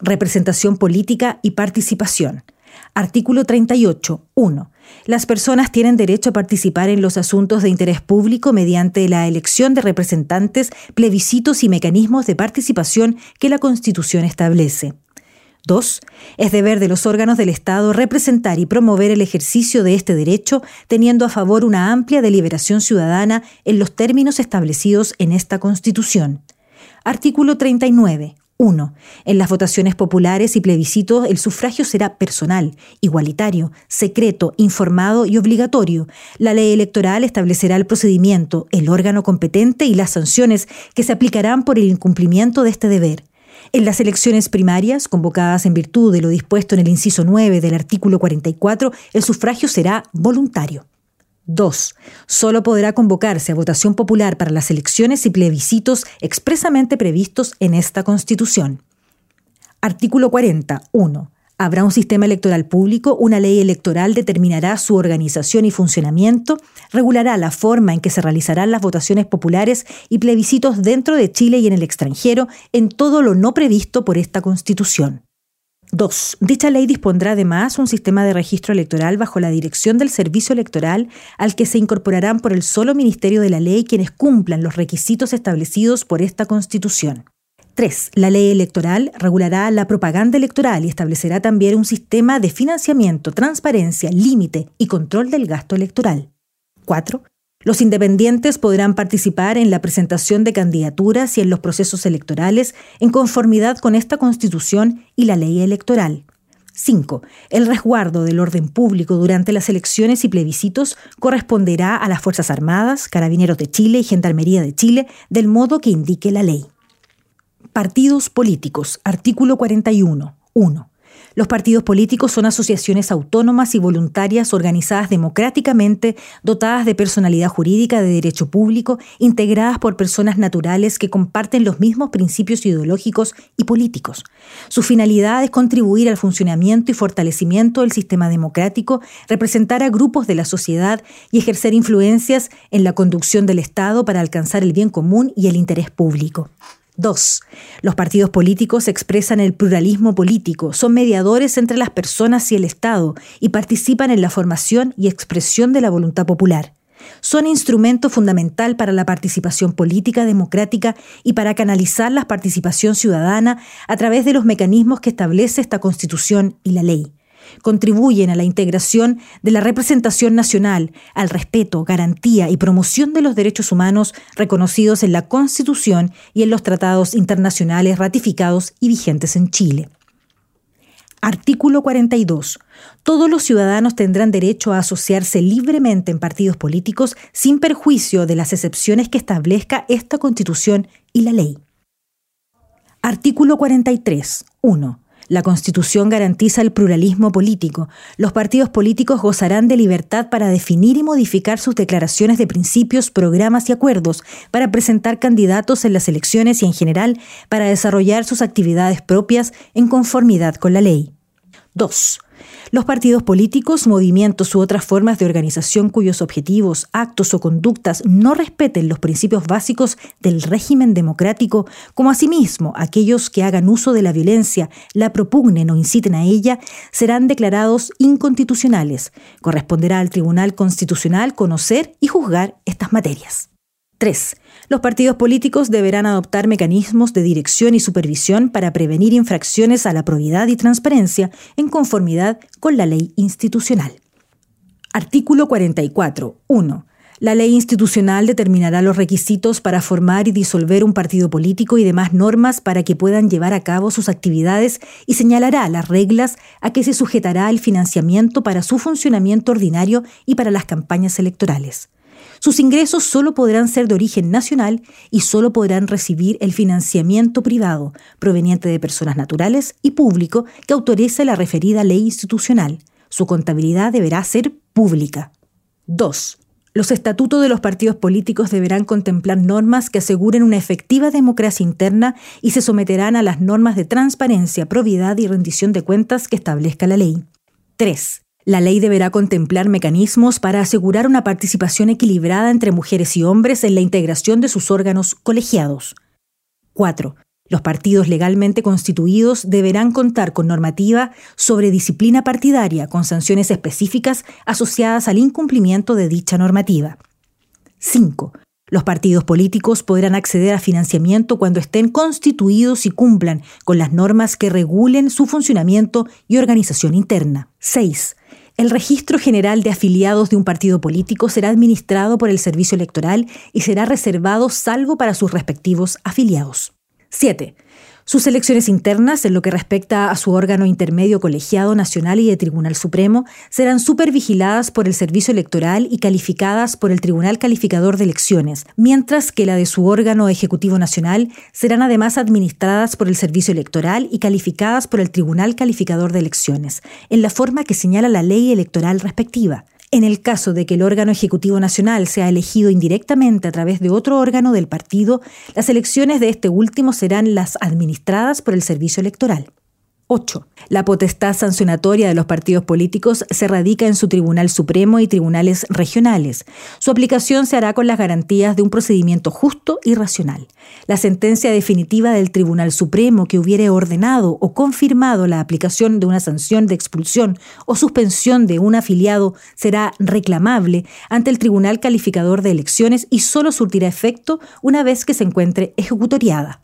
Representación política y participación. Artículo 38. 1. Las personas tienen derecho a participar en los asuntos de interés público mediante la elección de representantes, plebiscitos y mecanismos de participación que la Constitución establece. 2. Es deber de los órganos del Estado representar y promover el ejercicio de este derecho, teniendo a favor una amplia deliberación ciudadana en los términos establecidos en esta Constitución. Artículo 39. 1. En las votaciones populares y plebiscitos el sufragio será personal, igualitario, secreto, informado y obligatorio. La ley electoral establecerá el procedimiento, el órgano competente y las sanciones que se aplicarán por el incumplimiento de este deber. En las elecciones primarias, convocadas en virtud de lo dispuesto en el inciso 9 del artículo 44, el sufragio será voluntario. 2. Solo podrá convocarse a votación popular para las elecciones y plebiscitos expresamente previstos en esta Constitución. Artículo 40. 1. Habrá un sistema electoral público, una ley electoral determinará su organización y funcionamiento, regulará la forma en que se realizarán las votaciones populares y plebiscitos dentro de Chile y en el extranjero en todo lo no previsto por esta Constitución. 2. Dicha ley dispondrá además un sistema de registro electoral bajo la dirección del Servicio Electoral al que se incorporarán por el solo Ministerio de la Ley quienes cumplan los requisitos establecidos por esta Constitución. 3. La ley electoral regulará la propaganda electoral y establecerá también un sistema de financiamiento, transparencia, límite y control del gasto electoral. 4. Los independientes podrán participar en la presentación de candidaturas y en los procesos electorales en conformidad con esta Constitución y la ley electoral. 5. El resguardo del orden público durante las elecciones y plebiscitos corresponderá a las Fuerzas Armadas, Carabineros de Chile y Gendarmería de Chile del modo que indique la ley. Partidos políticos. Artículo 41. 1. Los partidos políticos son asociaciones autónomas y voluntarias organizadas democráticamente, dotadas de personalidad jurídica de derecho público, integradas por personas naturales que comparten los mismos principios ideológicos y políticos. Su finalidad es contribuir al funcionamiento y fortalecimiento del sistema democrático, representar a grupos de la sociedad y ejercer influencias en la conducción del Estado para alcanzar el bien común y el interés público. 2. Los partidos políticos expresan el pluralismo político, son mediadores entre las personas y el Estado y participan en la formación y expresión de la voluntad popular. Son instrumento fundamental para la participación política democrática y para canalizar la participación ciudadana a través de los mecanismos que establece esta Constitución y la ley contribuyen a la integración de la representación nacional, al respeto, garantía y promoción de los derechos humanos reconocidos en la Constitución y en los tratados internacionales ratificados y vigentes en Chile. Artículo 42. Todos los ciudadanos tendrán derecho a asociarse libremente en partidos políticos sin perjuicio de las excepciones que establezca esta Constitución y la ley. Artículo 43. 1. La Constitución garantiza el pluralismo político. Los partidos políticos gozarán de libertad para definir y modificar sus declaraciones de principios, programas y acuerdos, para presentar candidatos en las elecciones y en general para desarrollar sus actividades propias en conformidad con la ley. 2. Los partidos políticos, movimientos u otras formas de organización cuyos objetivos, actos o conductas no respeten los principios básicos del régimen democrático, como asimismo aquellos que hagan uso de la violencia, la propugnen o inciten a ella, serán declarados inconstitucionales. Corresponderá al Tribunal Constitucional conocer y juzgar estas materias. 3. Los partidos políticos deberán adoptar mecanismos de dirección y supervisión para prevenir infracciones a la probidad y transparencia en conformidad con la ley institucional. Artículo 44. 1. La ley institucional determinará los requisitos para formar y disolver un partido político y demás normas para que puedan llevar a cabo sus actividades y señalará las reglas a que se sujetará el financiamiento para su funcionamiento ordinario y para las campañas electorales. Sus ingresos solo podrán ser de origen nacional y solo podrán recibir el financiamiento privado proveniente de personas naturales y público que autorice la referida ley institucional. Su contabilidad deberá ser pública. 2. Los estatutos de los partidos políticos deberán contemplar normas que aseguren una efectiva democracia interna y se someterán a las normas de transparencia, probidad y rendición de cuentas que establezca la ley. 3. La ley deberá contemplar mecanismos para asegurar una participación equilibrada entre mujeres y hombres en la integración de sus órganos colegiados. 4. Los partidos legalmente constituidos deberán contar con normativa sobre disciplina partidaria con sanciones específicas asociadas al incumplimiento de dicha normativa. 5. Los partidos políticos podrán acceder a financiamiento cuando estén constituidos y cumplan con las normas que regulen su funcionamiento y organización interna. 6. El registro general de afiliados de un partido político será administrado por el Servicio Electoral y será reservado salvo para sus respectivos afiliados. 7. Sus elecciones internas, en lo que respecta a su órgano intermedio colegiado nacional y de Tribunal Supremo, serán supervigiladas por el Servicio Electoral y calificadas por el Tribunal Calificador de Elecciones, mientras que la de su órgano ejecutivo nacional serán además administradas por el Servicio Electoral y calificadas por el Tribunal Calificador de Elecciones, en la forma que señala la ley electoral respectiva. En el caso de que el órgano ejecutivo nacional sea elegido indirectamente a través de otro órgano del partido, las elecciones de este último serán las administradas por el Servicio Electoral. 8. La potestad sancionatoria de los partidos políticos se radica en su Tribunal Supremo y tribunales regionales. Su aplicación se hará con las garantías de un procedimiento justo y racional. La sentencia definitiva del Tribunal Supremo que hubiere ordenado o confirmado la aplicación de una sanción de expulsión o suspensión de un afiliado será reclamable ante el Tribunal Calificador de Elecciones y solo surtirá efecto una vez que se encuentre ejecutoriada.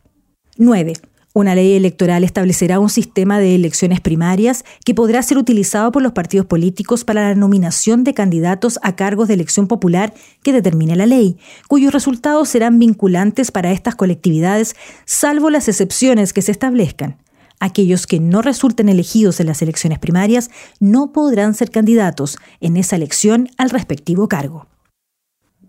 9. Una ley electoral establecerá un sistema de elecciones primarias que podrá ser utilizado por los partidos políticos para la nominación de candidatos a cargos de elección popular que determine la ley, cuyos resultados serán vinculantes para estas colectividades, salvo las excepciones que se establezcan. Aquellos que no resulten elegidos en las elecciones primarias no podrán ser candidatos en esa elección al respectivo cargo.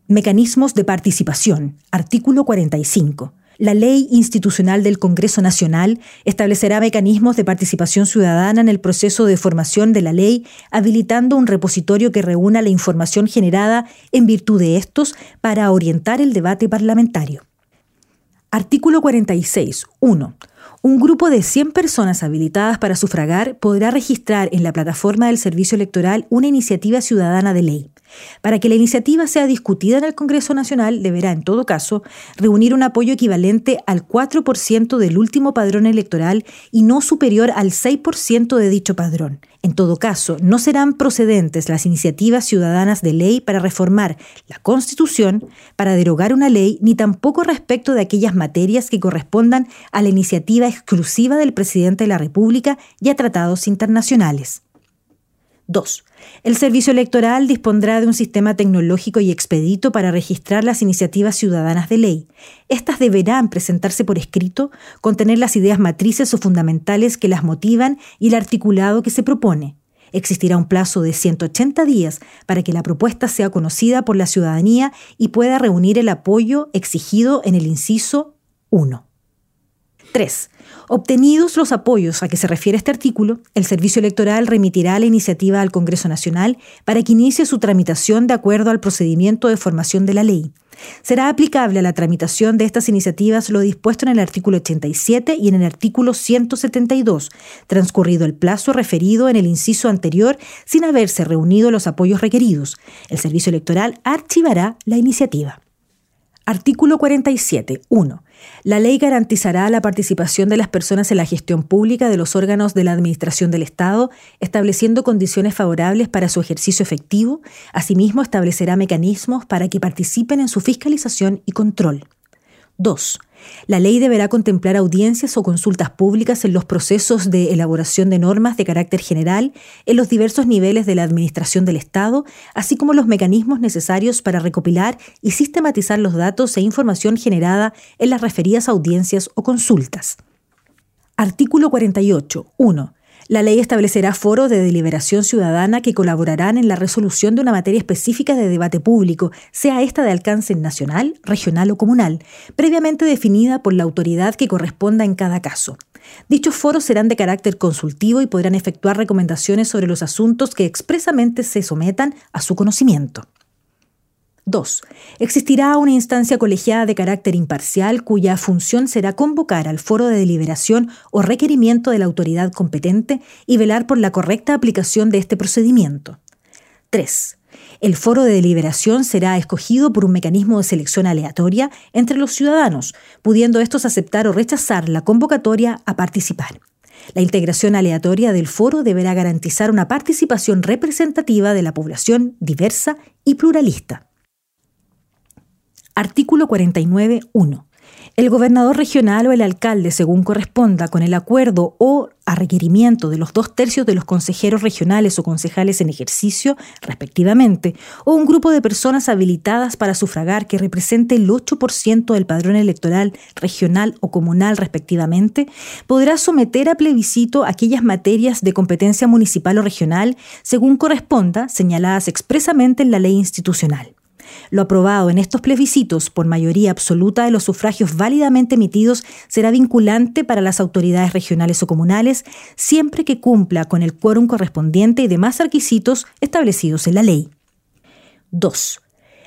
Mecanismos de participación. Artículo 45. La Ley Institucional del Congreso Nacional establecerá mecanismos de participación ciudadana en el proceso de formación de la ley, habilitando un repositorio que reúna la información generada en virtud de estos para orientar el debate parlamentario. Artículo 46. 1. Un grupo de 100 personas habilitadas para sufragar podrá registrar en la plataforma del Servicio Electoral una iniciativa ciudadana de ley. Para que la iniciativa sea discutida en el Congreso Nacional, deberá, en todo caso, reunir un apoyo equivalente al 4% del último padrón electoral y no superior al 6% de dicho padrón. En todo caso, no serán procedentes las iniciativas ciudadanas de ley para reformar la Constitución, para derogar una ley, ni tampoco respecto de aquellas materias que correspondan a la iniciativa exclusiva del presidente de la República y a tratados internacionales. 2. El Servicio Electoral dispondrá de un sistema tecnológico y expedito para registrar las iniciativas ciudadanas de ley. Estas deberán presentarse por escrito, contener las ideas matrices o fundamentales que las motivan y el articulado que se propone. Existirá un plazo de 180 días para que la propuesta sea conocida por la ciudadanía y pueda reunir el apoyo exigido en el inciso 1. 3. Obtenidos los apoyos a que se refiere este artículo, el Servicio Electoral remitirá la iniciativa al Congreso Nacional para que inicie su tramitación de acuerdo al procedimiento de formación de la ley. Será aplicable a la tramitación de estas iniciativas lo dispuesto en el artículo 87 y en el artículo 172, transcurrido el plazo referido en el inciso anterior sin haberse reunido los apoyos requeridos. El Servicio Electoral archivará la iniciativa. Artículo 47. 1. La ley garantizará la participación de las personas en la gestión pública de los órganos de la Administración del Estado, estableciendo condiciones favorables para su ejercicio efectivo. Asimismo, establecerá mecanismos para que participen en su fiscalización y control. 2. La ley deberá contemplar audiencias o consultas públicas en los procesos de elaboración de normas de carácter general en los diversos niveles de la Administración del Estado, así como los mecanismos necesarios para recopilar y sistematizar los datos e información generada en las referidas audiencias o consultas. Artículo 48. 1. La ley establecerá foros de deliberación ciudadana que colaborarán en la resolución de una materia específica de debate público, sea esta de alcance nacional, regional o comunal, previamente definida por la autoridad que corresponda en cada caso. Dichos foros serán de carácter consultivo y podrán efectuar recomendaciones sobre los asuntos que expresamente se sometan a su conocimiento. 2. Existirá una instancia colegiada de carácter imparcial cuya función será convocar al foro de deliberación o requerimiento de la autoridad competente y velar por la correcta aplicación de este procedimiento. 3. El foro de deliberación será escogido por un mecanismo de selección aleatoria entre los ciudadanos, pudiendo estos aceptar o rechazar la convocatoria a participar. La integración aleatoria del foro deberá garantizar una participación representativa de la población diversa y pluralista. Artículo 49.1. El gobernador regional o el alcalde, según corresponda, con el acuerdo o a requerimiento de los dos tercios de los consejeros regionales o concejales en ejercicio, respectivamente, o un grupo de personas habilitadas para sufragar que represente el 8% del padrón electoral regional o comunal, respectivamente, podrá someter a plebiscito aquellas materias de competencia municipal o regional, según corresponda, señaladas expresamente en la ley institucional. Lo aprobado en estos plebiscitos por mayoría absoluta de los sufragios válidamente emitidos será vinculante para las autoridades regionales o comunales siempre que cumpla con el quórum correspondiente y demás requisitos establecidos en la ley. 2.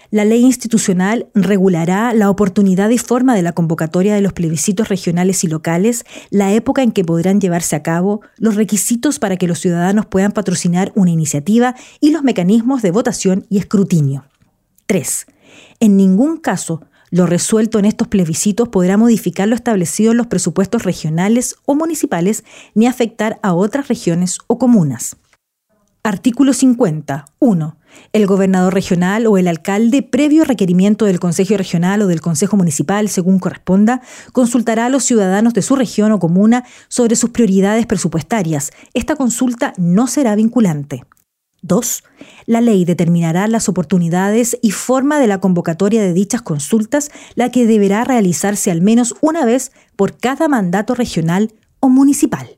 La ley institucional regulará la oportunidad y forma de la convocatoria de los plebiscitos regionales y locales, la época en que podrán llevarse a cabo, los requisitos para que los ciudadanos puedan patrocinar una iniciativa y los mecanismos de votación y escrutinio. 3. En ningún caso lo resuelto en estos plebiscitos podrá modificar lo establecido en los presupuestos regionales o municipales ni afectar a otras regiones o comunas. Artículo 50. 1. El gobernador regional o el alcalde, previo requerimiento del Consejo Regional o del Consejo Municipal, según corresponda, consultará a los ciudadanos de su región o comuna sobre sus prioridades presupuestarias. Esta consulta no será vinculante. 2. La ley determinará las oportunidades y forma de la convocatoria de dichas consultas, la que deberá realizarse al menos una vez por cada mandato regional o municipal.